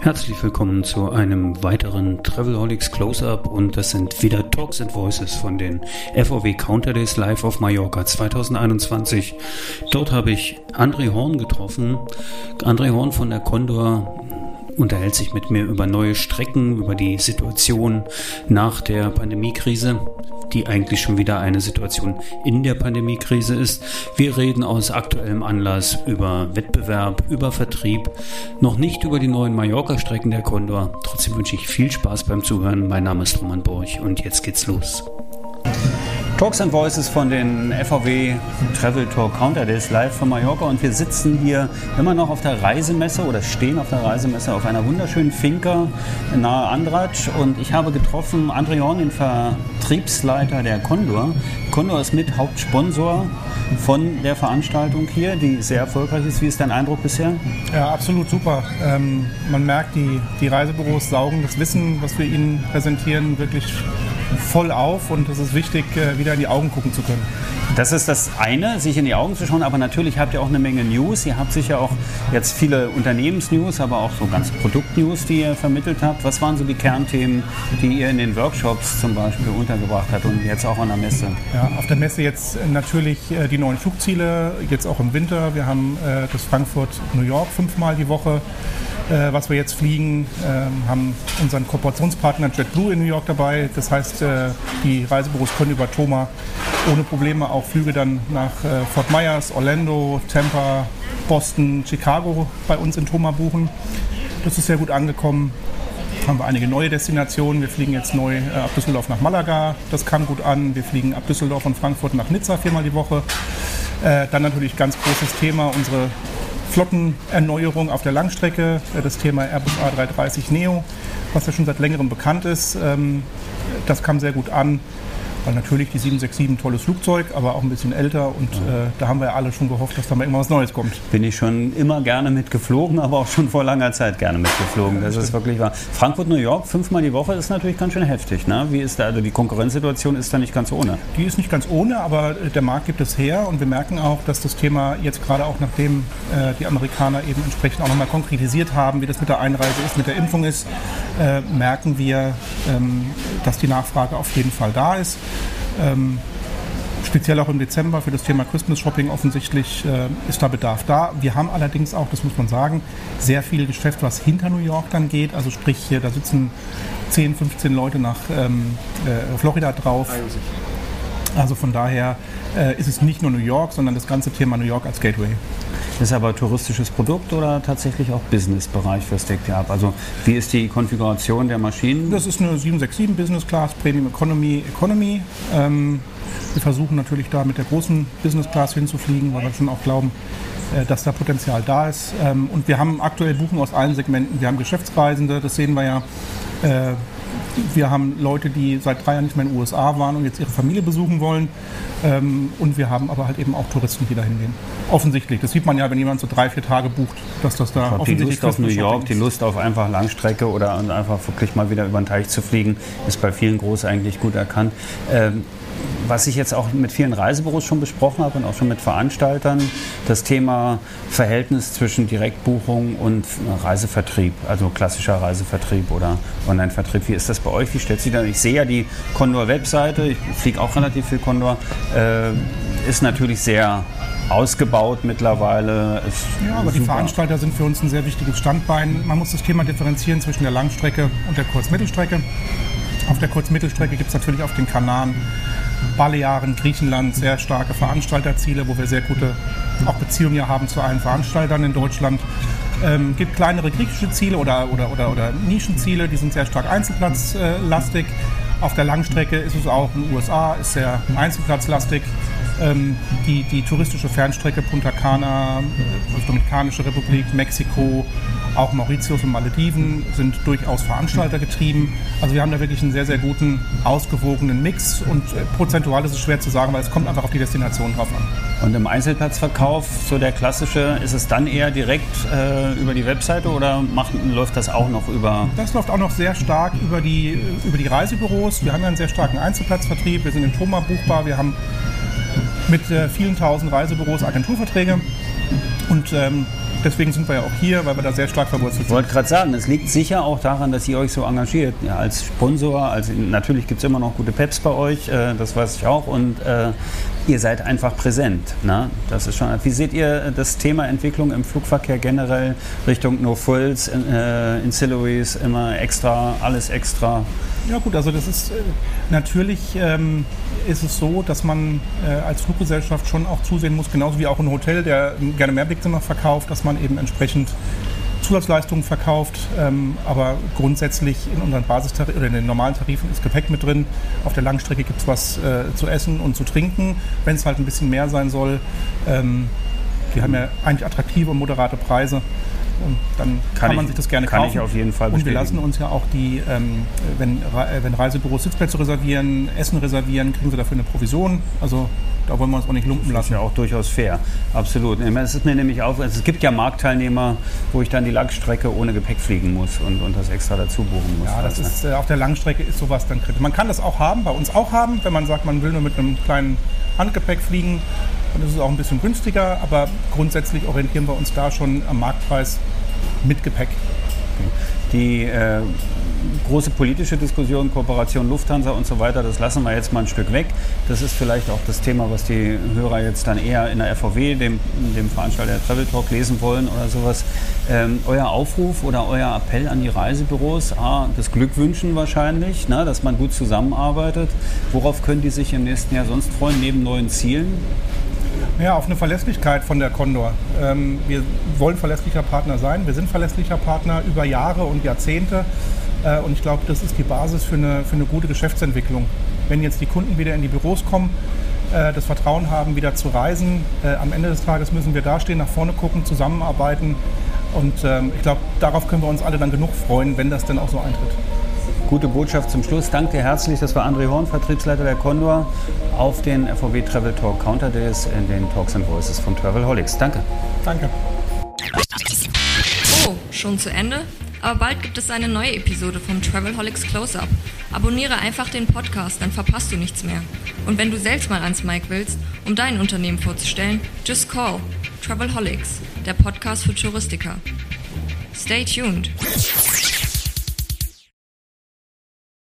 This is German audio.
Herzlich willkommen zu einem weiteren Travelholics Close-Up und das sind wieder Talks and Voices von den FOW Counter Days Live auf Mallorca 2021. Dort habe ich André Horn getroffen. André Horn von der Condor unterhält sich mit mir über neue Strecken, über die Situation nach der Pandemiekrise die eigentlich schon wieder eine Situation in der Pandemiekrise ist. Wir reden aus aktuellem Anlass über Wettbewerb, über Vertrieb, noch nicht über die neuen Mallorca-Strecken der Condor. Trotzdem wünsche ich viel Spaß beim Zuhören. Mein Name ist Roman Borch und jetzt geht's los. Talks and Voices von den FVW Travel Tour Counter Days live von Mallorca und wir sitzen hier immer noch auf der Reisemesse oder stehen auf der Reisemesse auf einer wunderschönen Finca nahe Andratsch und ich habe getroffen André Horn, den Vertriebsleiter der Condor. Condor ist mit Hauptsponsor von der Veranstaltung hier, die sehr erfolgreich ist. Wie ist dein Eindruck bisher? Ja, absolut super. Ähm, man merkt, die, die Reisebüros saugen das Wissen, was wir ihnen präsentieren, wirklich voll auf und es ist wichtig, äh, wieder in die Augen gucken zu können. Das ist das eine, sich in die Augen zu schauen, aber natürlich habt ihr auch eine Menge News. Ihr habt sicher auch jetzt viele Unternehmensnews, aber auch so ganze Produktnews, die ihr vermittelt habt. Was waren so die Kernthemen, die ihr in den Workshops zum Beispiel untergebracht habt und jetzt auch an der Messe? Ja, auf der Messe jetzt natürlich äh, die neuen Flugziele, jetzt auch im Winter. Wir haben äh, das Frankfurt-New York fünfmal die Woche äh, was wir jetzt fliegen, äh, haben unseren Kooperationspartner JetBlue in New York dabei. Das heißt, äh, die Reisebüros können über Thoma ohne Probleme auch Flüge dann nach äh, Fort Myers, Orlando, Tampa, Boston, Chicago bei uns in Thoma buchen. Das ist sehr gut angekommen. Haben wir einige neue Destinationen. Wir fliegen jetzt neu äh, ab Düsseldorf nach Malaga. Das kam gut an. Wir fliegen ab Düsseldorf und Frankfurt nach Nizza viermal die Woche. Äh, dann natürlich ganz großes Thema unsere Flottenerneuerung auf der Langstrecke, äh, das Thema Airbus A330 Neo, was ja schon seit längerem bekannt ist. Ähm, das kam sehr gut an. Weil natürlich die 767 ein tolles Flugzeug, aber auch ein bisschen älter und ja. äh, da haben wir ja alle schon gehofft, dass da mal irgendwas Neues kommt. Bin ich schon immer gerne mitgeflogen, aber auch schon vor langer Zeit gerne mitgeflogen. Das ist wirklich wahr. Frankfurt, New York, fünfmal die Woche ist natürlich ganz schön heftig. Ne? Wie ist da, also die Konkurrenzsituation ist da nicht ganz ohne. Die ist nicht ganz ohne, aber der Markt gibt es her und wir merken auch, dass das Thema jetzt gerade auch nachdem äh, die Amerikaner eben entsprechend auch nochmal konkretisiert haben, wie das mit der Einreise ist, mit der Impfung ist, äh, merken wir, ähm, dass die Nachfrage auf jeden Fall da ist. Ähm, speziell auch im Dezember für das Thema Christmas Shopping offensichtlich äh, ist da Bedarf da. Wir haben allerdings auch, das muss man sagen, sehr viel Geschäft, was hinter New York dann geht. Also sprich, hier, da sitzen 10, 15 Leute nach ähm, äh, Florida drauf. Also von daher äh, ist es nicht nur New York, sondern das ganze Thema New York als Gateway. Ist aber touristisches Produkt oder tatsächlich auch Business-Bereich für deckt ihr ab? Also wie ist die Konfiguration der Maschinen? Das ist eine 767 Business Class, Premium Economy, Economy. Ähm, wir versuchen natürlich da mit der großen Business Class hinzufliegen, weil wir schon auch glauben, äh, dass da Potenzial da ist. Ähm, und wir haben aktuell Buchen aus allen Segmenten. Wir haben Geschäftsreisende, das sehen wir ja. Wir haben Leute, die seit drei Jahren nicht mehr in den USA waren und jetzt ihre Familie besuchen wollen. Ähm, und wir haben aber halt eben auch Touristen, die da hingehen. Offensichtlich. Das sieht man ja, wenn jemand so drei, vier Tage bucht, dass das da glaub, offensichtlich Die Lust auf New York, die Lust auf einfach Langstrecke oder einfach wirklich mal wieder über den Teich zu fliegen, ist bei vielen Groß eigentlich gut erkannt. Ähm, was ich jetzt auch mit vielen Reisebüros schon besprochen habe und auch schon mit Veranstaltern, das Thema Verhältnis zwischen Direktbuchung und Reisevertrieb, also klassischer Reisevertrieb oder Online-Vertrieb. Wie ist das bei euch? Wie stellt sich da? Ich sehe ja die Condor-Webseite, ich fliege auch relativ viel Condor, äh, ist natürlich sehr ausgebaut mittlerweile. ja, aber super. die Veranstalter sind für uns ein sehr wichtiges Standbein. Man muss das Thema differenzieren zwischen der Langstrecke und der Kurzmittelstrecke. Auf der Kurzmittelstrecke gibt es natürlich auf den Kanaren Balearen, Griechenland sehr starke Veranstalterziele, wo wir sehr gute auch Beziehungen haben zu allen Veranstaltern in Deutschland. Ähm, gibt kleinere griechische Ziele oder, oder, oder, oder Nischenziele, die sind sehr stark einzelplatzlastig. Auf der Langstrecke ist es auch in den USA, ist sehr einzelplatzlastig. Ähm, die, die touristische Fernstrecke Punta Cana, äh, Dominikanische Republik, Mexiko, Auch Mauritius und Malediven sind durchaus Veranstalter getrieben. Also wir haben da wirklich einen sehr, sehr guten, ausgewogenen Mix und äh, prozentual ist es schwer zu sagen, weil es kommt einfach auf die Destination drauf an. Und im Einzelplatzverkauf, so der klassische, ist es dann eher direkt äh, über die Webseite oder macht, läuft das auch noch über? Das läuft auch noch sehr stark über die, über die Reisebüros. Wir haben ja einen sehr starken Einzelplatzvertrieb. Wir sind in Thoma buchbar. Wir haben mit äh, vielen tausend Reisebüros Agenturverträge. Und ähm, deswegen sind wir ja auch hier, weil wir da sehr stark verwurzelt sind. Ich wollte gerade sagen, es liegt sicher auch daran, dass ihr euch so engagiert. Ja, als Sponsor, also natürlich gibt es immer noch gute Peps bei euch, äh, das weiß ich auch. Und äh, ihr seid einfach präsent. Ne? Das ist schon. Wie seht ihr das Thema Entwicklung im Flugverkehr generell Richtung No Frills, äh, Ancillaries, immer extra, alles extra? Ja gut, also das ist äh, natürlich ähm, ist es so, dass man äh, als Fluggesellschaft schon auch zusehen muss, genauso wie auch ein Hotel, der gerne mehr Blickzimmer verkauft, dass man eben entsprechend Zusatzleistungen verkauft, ähm, aber grundsätzlich in unseren Basistarifen oder in den normalen Tarifen ist Gepäck mit drin. Auf der Langstrecke gibt es was äh, zu essen und zu trinken, wenn es halt ein bisschen mehr sein soll. Ähm, die haben ja eigentlich attraktive und moderate Preise. Und dann kann, kann man ich, sich das gerne kann kaufen. Kann ich auf jeden Fall Und wir lassen uns ja auch die, ähm, wenn, äh, wenn Reisebüros Sitzplätze reservieren, Essen reservieren, kriegen sie dafür eine Provision. Also da wollen wir uns auch nicht lumpen lassen. Das ist ja auch durchaus fair. Absolut. Es ist mir nämlich auch, also es gibt ja Marktteilnehmer, wo ich dann die Langstrecke ohne Gepäck fliegen muss und, und das extra dazu buchen muss. Ja, das ist, äh, auf der Langstrecke ist sowas dann kritisch. Man kann das auch haben, bei uns auch haben, wenn man sagt, man will nur mit einem kleinen Handgepäck fliegen. Dann ist es auch ein bisschen günstiger, aber grundsätzlich orientieren wir uns da schon am Marktpreis mit Gepäck. Die äh, große politische Diskussion, Kooperation Lufthansa und so weiter, das lassen wir jetzt mal ein Stück weg. Das ist vielleicht auch das Thema, was die Hörer jetzt dann eher in der FVW, dem, dem Veranstalter der Travel Talk, lesen wollen oder sowas. Ähm, euer Aufruf oder euer Appell an die Reisebüros, A, das Glück wünschen wahrscheinlich, ne, dass man gut zusammenarbeitet. Worauf können die sich im nächsten Jahr sonst freuen, neben neuen Zielen? Ja, auf eine Verlässlichkeit von der Condor. Ähm, wir wollen verlässlicher Partner sein. Wir sind verlässlicher Partner über Jahre und Jahrzehnte. Äh, und ich glaube, das ist die Basis für eine, für eine gute Geschäftsentwicklung. Wenn jetzt die Kunden wieder in die Büros kommen, äh, das Vertrauen haben, wieder zu reisen, äh, am Ende des Tages müssen wir dastehen, nach vorne gucken, zusammenarbeiten. Und ähm, ich glaube, darauf können wir uns alle dann genug freuen, wenn das dann auch so eintritt. Gute Botschaft zum Schluss. Danke dir herzlich. Das war André Horn, Vertriebsleiter der Condor auf den FVW Travel Talk Counter Days in den Talks and Voices von Travelholics. Danke. Danke. Oh, schon zu Ende? Aber bald gibt es eine neue Episode vom Travelholics Close-Up. Abonniere einfach den Podcast, dann verpasst du nichts mehr. Und wenn du selbst mal ans Mic willst, um dein Unternehmen vorzustellen, just call Travelholics, der Podcast für Touristiker. Stay tuned.